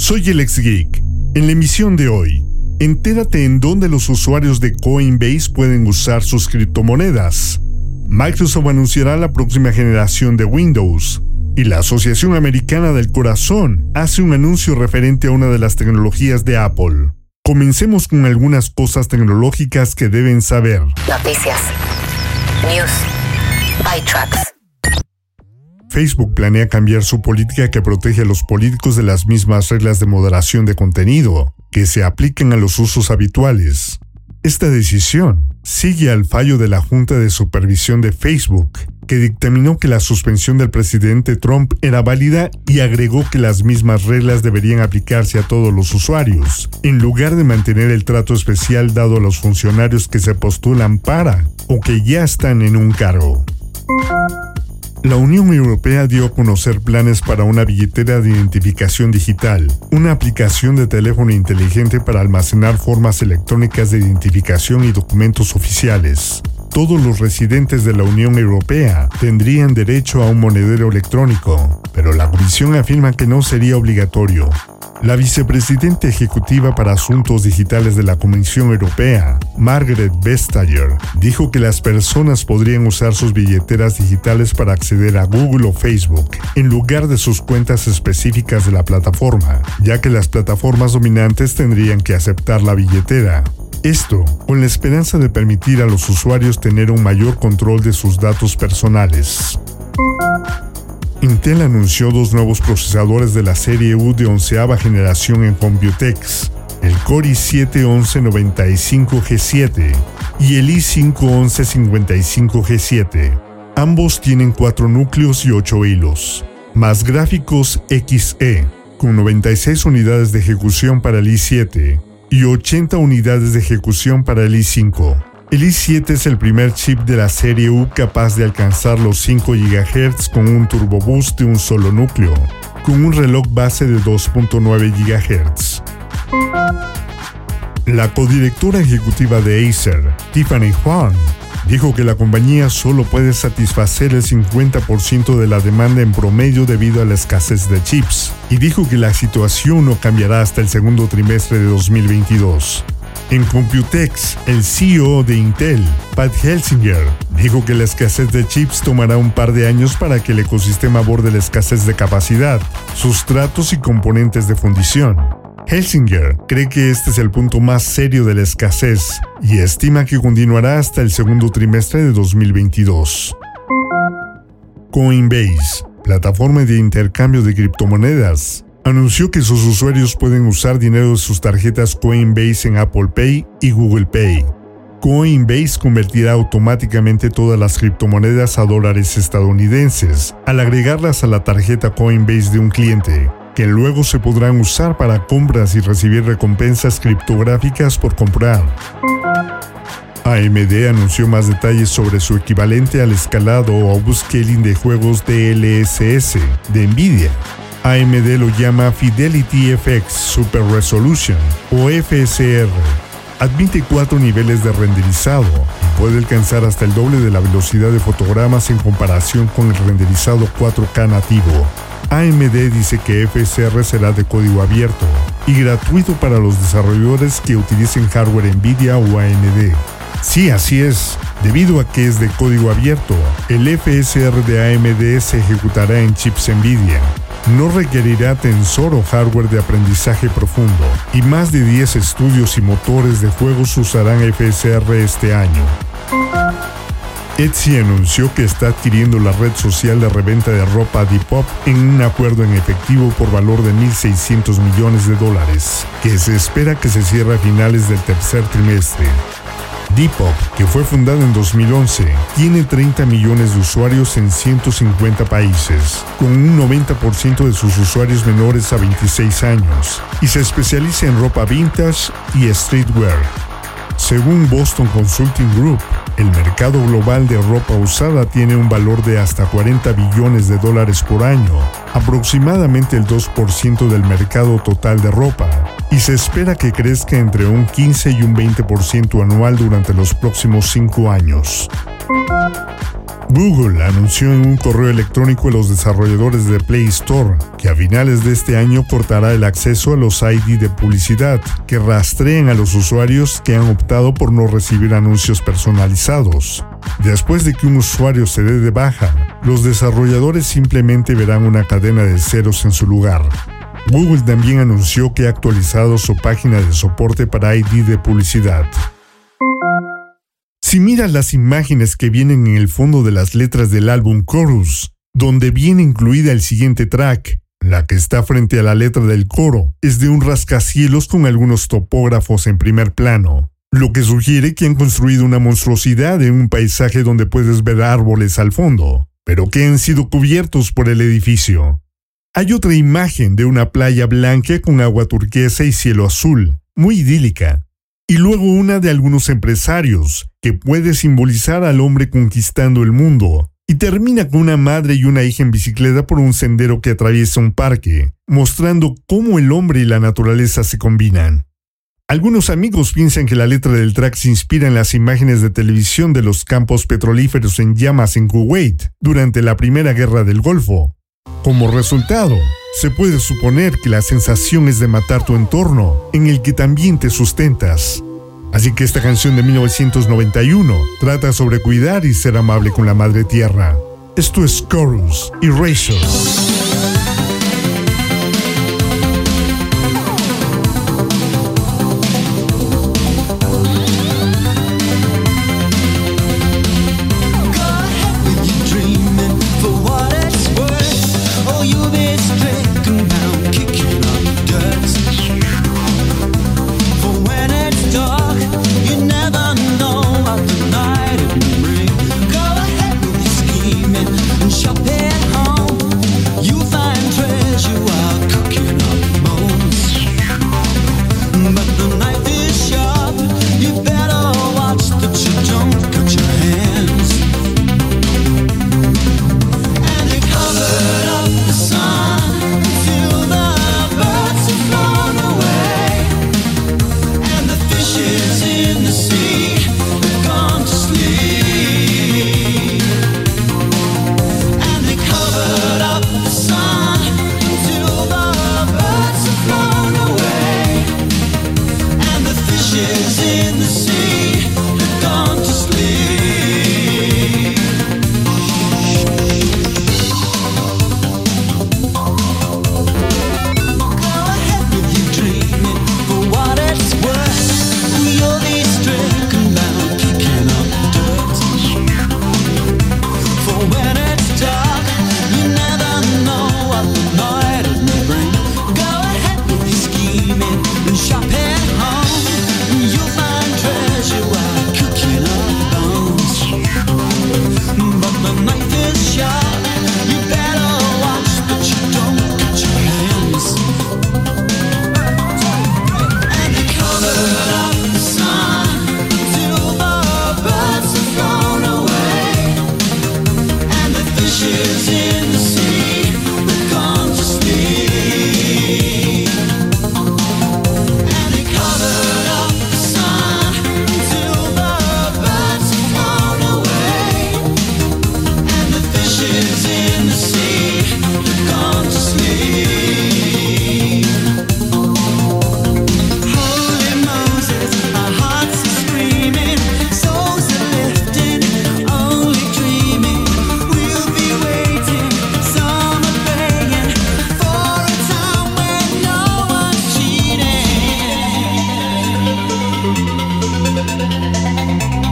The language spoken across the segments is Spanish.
Soy el ex geek. En la emisión de hoy, entérate en dónde los usuarios de Coinbase pueden usar sus criptomonedas. Microsoft anunciará la próxima generación de Windows. Y la Asociación Americana del Corazón hace un anuncio referente a una de las tecnologías de Apple. Comencemos con algunas cosas tecnológicas que deben saber. Noticias. News. ByTrax. Facebook planea cambiar su política que protege a los políticos de las mismas reglas de moderación de contenido que se apliquen a los usos habituales. Esta decisión sigue al fallo de la Junta de Supervisión de Facebook, que dictaminó que la suspensión del presidente Trump era válida y agregó que las mismas reglas deberían aplicarse a todos los usuarios, en lugar de mantener el trato especial dado a los funcionarios que se postulan para o que ya están en un cargo. La Unión Europea dio a conocer planes para una billetera de identificación digital, una aplicación de teléfono inteligente para almacenar formas electrónicas de identificación y documentos oficiales. Todos los residentes de la Unión Europea tendrían derecho a un monedero electrónico, pero la Comisión afirma que no sería obligatorio. La vicepresidenta ejecutiva para Asuntos Digitales de la Comisión Europea, Margaret Vestager, dijo que las personas podrían usar sus billeteras digitales para acceder a Google o Facebook, en lugar de sus cuentas específicas de la plataforma, ya que las plataformas dominantes tendrían que aceptar la billetera. Esto con la esperanza de permitir a los usuarios tener un mayor control de sus datos personales. Intel anunció dos nuevos procesadores de la serie U de onceava generación en Computex, el Core i7-1195G7 y el i5-1155G7. Ambos tienen cuatro núcleos y 8 hilos, más gráficos XE, con 96 unidades de ejecución para el i7 y 80 unidades de ejecución para el i5. El i7 es el primer chip de la serie U capaz de alcanzar los 5 GHz con un turbo boost de un solo núcleo, con un reloj base de 2.9 GHz. La codirectora ejecutiva de Acer, Tiffany Huang, dijo que la compañía solo puede satisfacer el 50% de la demanda en promedio debido a la escasez de chips, y dijo que la situación no cambiará hasta el segundo trimestre de 2022. En Computex, el CEO de Intel, Pat Helsinger, dijo que la escasez de chips tomará un par de años para que el ecosistema aborde la escasez de capacidad, sustratos y componentes de fundición. Helsinger cree que este es el punto más serio de la escasez y estima que continuará hasta el segundo trimestre de 2022. Coinbase, plataforma de intercambio de criptomonedas, anunció que sus usuarios pueden usar dinero de sus tarjetas Coinbase en Apple Pay y Google Pay. Coinbase convertirá automáticamente todas las criptomonedas a dólares estadounidenses al agregarlas a la tarjeta Coinbase de un cliente, que luego se podrán usar para compras y recibir recompensas criptográficas por comprar. AMD anunció más detalles sobre su equivalente al escalado o upscaling de juegos DLSS de Nvidia, AMD lo llama Fidelity FX Super Resolution o FSR. Admite cuatro niveles de renderizado y puede alcanzar hasta el doble de la velocidad de fotogramas en comparación con el renderizado 4K nativo. AMD dice que FSR será de código abierto y gratuito para los desarrolladores que utilicen hardware Nvidia o AMD. Sí, así es. Debido a que es de código abierto, el FSR de AMD se ejecutará en chips Nvidia, no requerirá tensor o hardware de aprendizaje profundo, y más de 10 estudios y motores de juegos usarán FSR este año. Etsy anunció que está adquiriendo la red social de reventa de ropa Depop en un acuerdo en efectivo por valor de 1.600 millones de dólares, que se espera que se cierre a finales del tercer trimestre. Depop, que fue fundada en 2011, tiene 30 millones de usuarios en 150 países, con un 90% de sus usuarios menores a 26 años, y se especializa en ropa vintage y streetwear. Según Boston Consulting Group, el mercado global de ropa usada tiene un valor de hasta 40 billones de dólares por año, aproximadamente el 2% del mercado total de ropa, y se espera que crezca entre un 15 y un 20% anual durante los próximos cinco años. Google anunció en un correo electrónico a los desarrolladores de Play Store que a finales de este año cortará el acceso a los ID de publicidad que rastreen a los usuarios que han optado por no recibir anuncios personalizados. Después de que un usuario se dé de baja, los desarrolladores simplemente verán una cadena de ceros en su lugar. Google también anunció que ha actualizado su página de soporte para ID de publicidad. Si miras las imágenes que vienen en el fondo de las letras del álbum Chorus, donde viene incluida el siguiente track, la que está frente a la letra del coro, es de un rascacielos con algunos topógrafos en primer plano, lo que sugiere que han construido una monstruosidad en un paisaje donde puedes ver árboles al fondo, pero que han sido cubiertos por el edificio. Hay otra imagen de una playa blanca con agua turquesa y cielo azul, muy idílica, y luego una de algunos empresarios, que puede simbolizar al hombre conquistando el mundo, y termina con una madre y una hija en bicicleta por un sendero que atraviesa un parque, mostrando cómo el hombre y la naturaleza se combinan. Algunos amigos piensan que la letra del track se inspira en las imágenes de televisión de los campos petrolíferos en llamas en Kuwait durante la Primera Guerra del Golfo. Como resultado, se puede suponer que la sensación es de matar tu entorno, en el que también te sustentas. Así que esta canción de 1991 trata sobre cuidar y ser amable con la madre tierra. Esto es Chorus y Razor.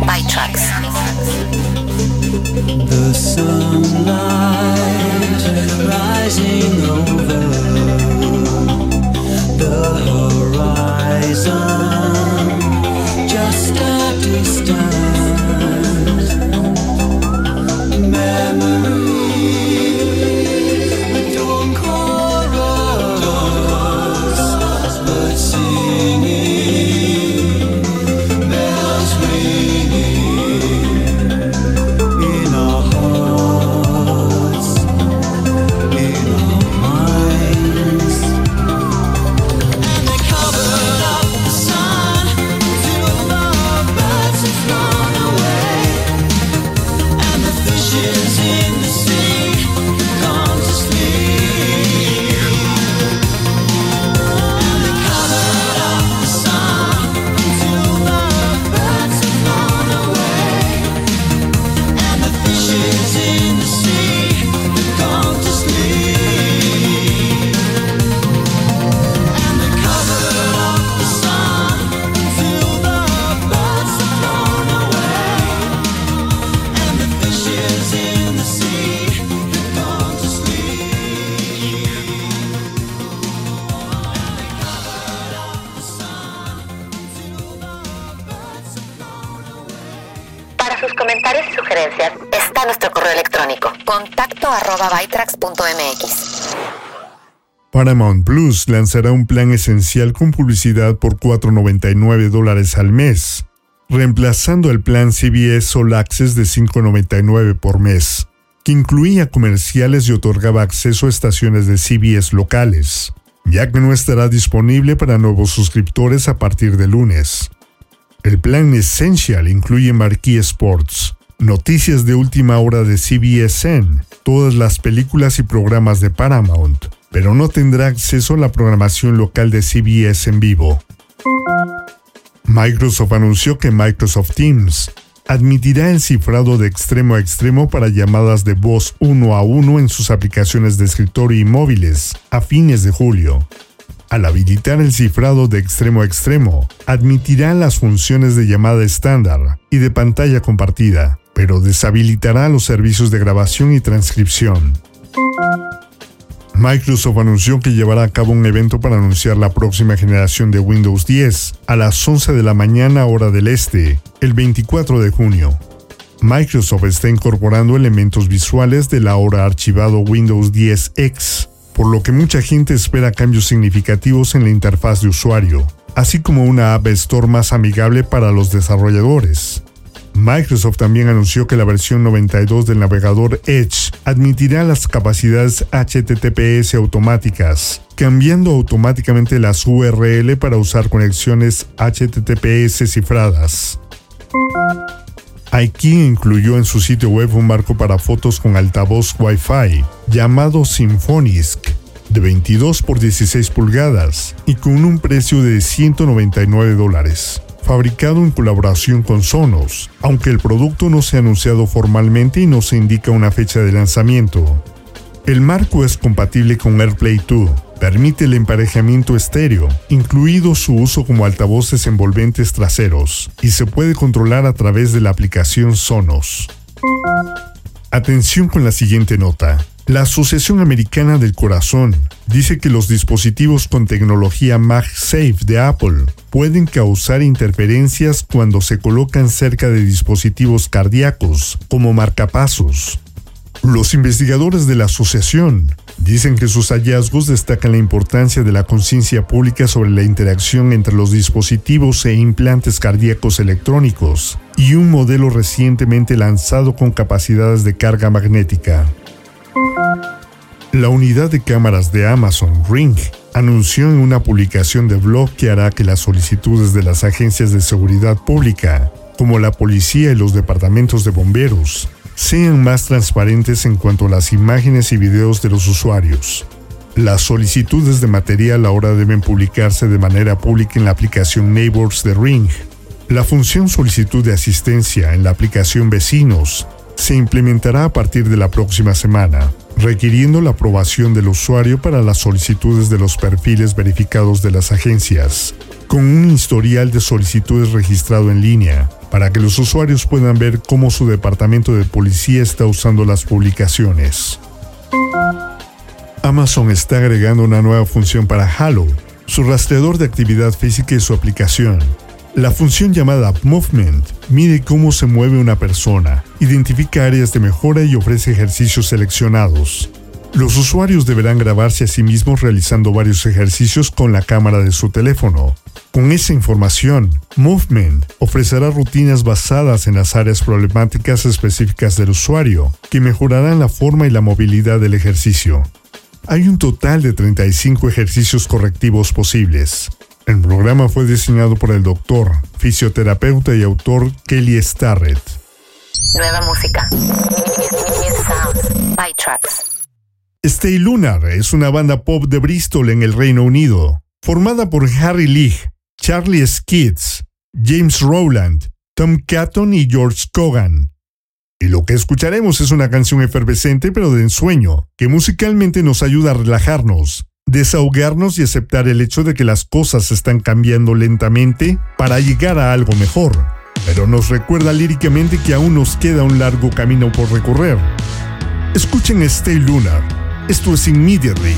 by Trax. The sunlight rising over the horizon. Paramount Plus lanzará un plan esencial con publicidad por 4.99 dólares al mes, reemplazando el plan CBS All Access de 5.99 por mes, que incluía comerciales y otorgaba acceso a estaciones de CBS locales, ya que no estará disponible para nuevos suscriptores a partir de lunes. El plan Essential incluye Marquee Sports, noticias de última hora de CBSN, todas las películas y programas de Paramount, pero no tendrá acceso a la programación local de CBS en vivo. Microsoft anunció que Microsoft Teams admitirá el cifrado de extremo a extremo para llamadas de voz uno a uno en sus aplicaciones de escritorio y móviles a fines de julio. Al habilitar el cifrado de extremo a extremo, admitirá las funciones de llamada estándar y de pantalla compartida, pero deshabilitará los servicios de grabación y transcripción. Microsoft anunció que llevará a cabo un evento para anunciar la próxima generación de Windows 10 a las 11 de la mañana hora del este, el 24 de junio. Microsoft está incorporando elementos visuales del ahora archivado Windows 10X, por lo que mucha gente espera cambios significativos en la interfaz de usuario, así como una App Store más amigable para los desarrolladores. Microsoft también anunció que la versión 92 del navegador Edge admitirá las capacidades HTTPS automáticas, cambiando automáticamente las URL para usar conexiones HTTPS cifradas. IKEA incluyó en su sitio web un marco para fotos con altavoz Wi-Fi llamado Symfonisk de 22 por 16 pulgadas y con un precio de 199 dólares fabricado en colaboración con Sonos, aunque el producto no se ha anunciado formalmente y no se indica una fecha de lanzamiento. El marco es compatible con AirPlay 2, permite el emparejamiento estéreo, incluido su uso como altavoces envolventes traseros, y se puede controlar a través de la aplicación Sonos. Atención con la siguiente nota. La Asociación Americana del Corazón dice que los dispositivos con tecnología MagSafe de Apple pueden causar interferencias cuando se colocan cerca de dispositivos cardíacos, como marcapasos. Los investigadores de la asociación dicen que sus hallazgos destacan la importancia de la conciencia pública sobre la interacción entre los dispositivos e implantes cardíacos electrónicos y un modelo recientemente lanzado con capacidades de carga magnética. La unidad de cámaras de Amazon Ring anunció en una publicación de blog que hará que las solicitudes de las agencias de seguridad pública, como la policía y los departamentos de bomberos, sean más transparentes en cuanto a las imágenes y videos de los usuarios. Las solicitudes de material ahora deben publicarse de manera pública en la aplicación Neighbors de Ring. La función solicitud de asistencia en la aplicación Vecinos se implementará a partir de la próxima semana, requiriendo la aprobación del usuario para las solicitudes de los perfiles verificados de las agencias, con un historial de solicitudes registrado en línea, para que los usuarios puedan ver cómo su departamento de policía está usando las publicaciones. Amazon está agregando una nueva función para Halo, su rastreador de actividad física y su aplicación, la función llamada Movement mide cómo se mueve una persona, identifica áreas de mejora y ofrece ejercicios seleccionados. Los usuarios deberán grabarse a sí mismos realizando varios ejercicios con la cámara de su teléfono. Con esa información, Movement ofrecerá rutinas basadas en las áreas problemáticas específicas del usuario, que mejorarán la forma y la movilidad del ejercicio. Hay un total de 35 ejercicios correctivos posibles. El programa fue diseñado por el doctor, fisioterapeuta y autor Kelly Starrett. Nueva música. Stay Lunar es una banda pop de Bristol en el Reino Unido, formada por Harry Lee, Charlie Skids, James Rowland, Tom Catton y George Cogan. Y lo que escucharemos es una canción efervescente pero de ensueño, que musicalmente nos ayuda a relajarnos, desahogarnos y aceptar el hecho de que las cosas están cambiando lentamente para llegar a algo mejor, pero nos recuerda líricamente que aún nos queda un largo camino por recorrer. Escuchen Stay Lunar, esto es Immediately.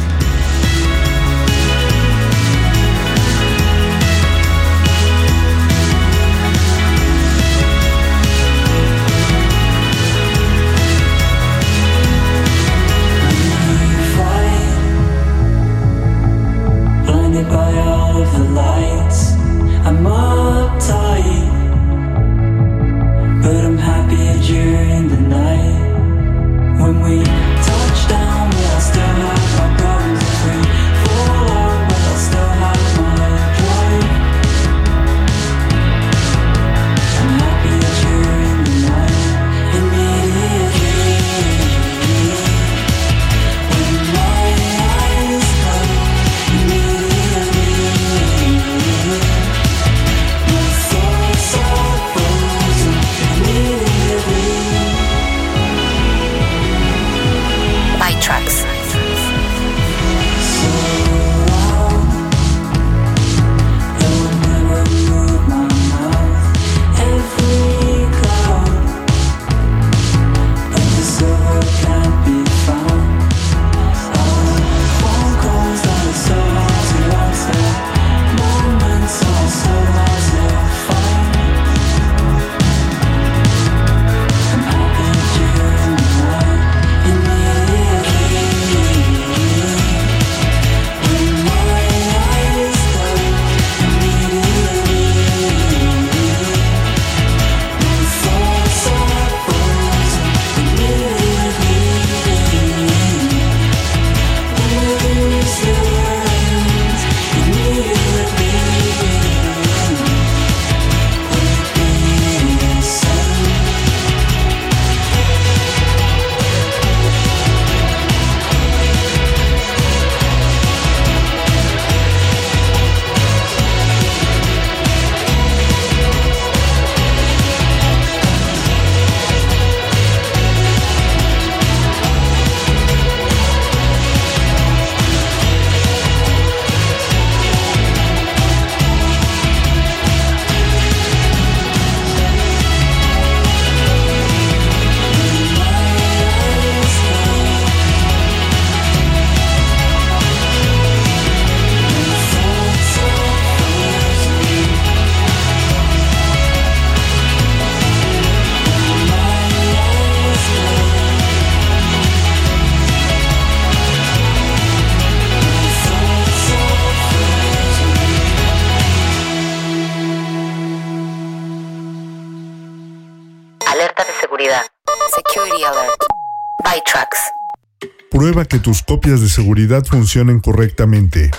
Prueba que tus copias de seguridad funcionen correctamente.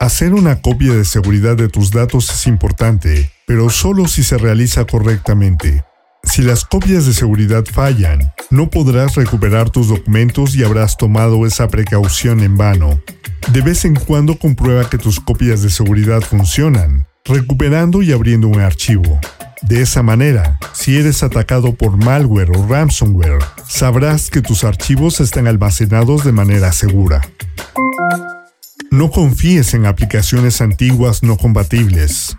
Hacer una copia de seguridad de tus datos es importante, pero solo si se realiza correctamente. Si las copias de seguridad fallan, no podrás recuperar tus documentos y habrás tomado esa precaución en vano. De vez en cuando comprueba que tus copias de seguridad funcionan, recuperando y abriendo un archivo. De esa manera, si eres atacado por malware o ransomware, sabrás que tus archivos están almacenados de manera segura. No confíes en aplicaciones antiguas no compatibles.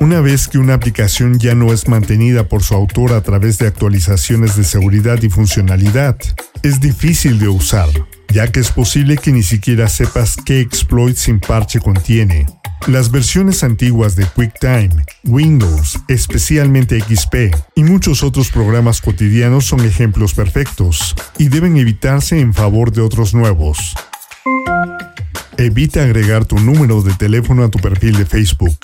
Una vez que una aplicación ya no es mantenida por su autor a través de actualizaciones de seguridad y funcionalidad, es difícil de usar, ya que es posible que ni siquiera sepas qué exploit sin parche contiene. Las versiones antiguas de QuickTime, Windows, especialmente XP y muchos otros programas cotidianos son ejemplos perfectos y deben evitarse en favor de otros nuevos. Evita agregar tu número de teléfono a tu perfil de Facebook.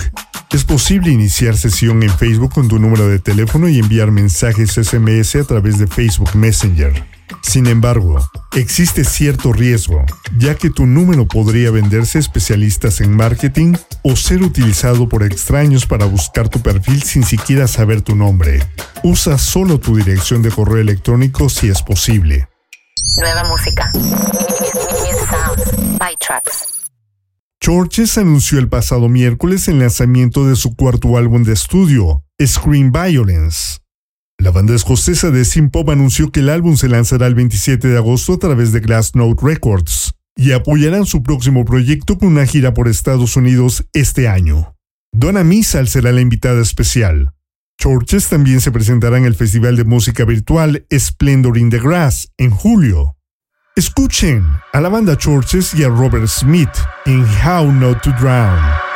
Es posible iniciar sesión en Facebook con tu número de teléfono y enviar mensajes SMS a través de Facebook Messenger. Sin embargo, existe cierto riesgo, ya que tu número podría venderse a especialistas en marketing o ser utilizado por extraños para buscar tu perfil sin siquiera saber tu nombre. Usa solo tu dirección de correo electrónico si es posible. Nueva música. Churches anunció el pasado miércoles el lanzamiento de su cuarto álbum de estudio, Screen Violence. La banda escocesa de Pop anunció que el álbum se lanzará el 27 de agosto a través de Glassnote Records y apoyarán su próximo proyecto con una gira por Estados Unidos este año. Donna Misal será la invitada especial. Churches también se presentará en el festival de música virtual Splendor in the Grass en julio. Escuchen a la banda Churches y a Robert Smith en How Not to Drown.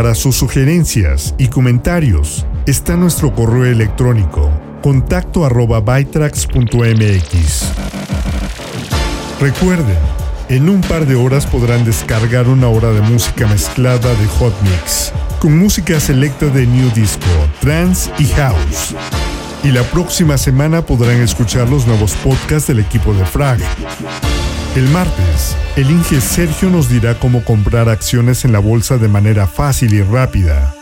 Para sus sugerencias y comentarios está nuestro correo electrónico contacto arroba. Recuerden, en un par de horas podrán descargar una hora de música mezclada de Hot Mix, con música selecta de New Disco, Trance y House. Y la próxima semana podrán escuchar los nuevos podcasts del equipo de Frag. El martes, el Inge Sergio nos dirá cómo comprar acciones en la bolsa de manera fácil y rápida.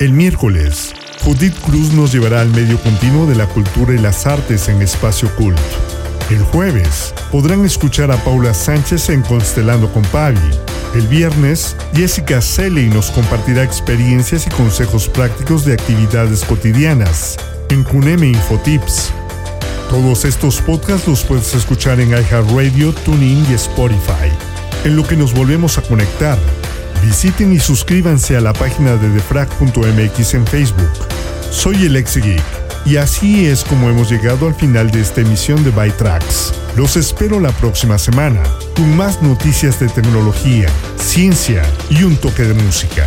El miércoles, Judith Cruz nos llevará al medio continuo de la cultura y las artes en Espacio Cult. El jueves podrán escuchar a Paula Sánchez en Constelando con Pavi. El viernes, Jessica Seley nos compartirá experiencias y consejos prácticos de actividades cotidianas en Cuneme Infotips. Todos estos podcasts los puedes escuchar en iHeartRadio, TuneIn y Spotify. En lo que nos volvemos a conectar, visiten y suscríbanse a la página de defrag.mx en Facebook. Soy el ex geek y así es como hemos llegado al final de esta emisión de Bytrax. Los espero la próxima semana con más noticias de tecnología, ciencia y un toque de música.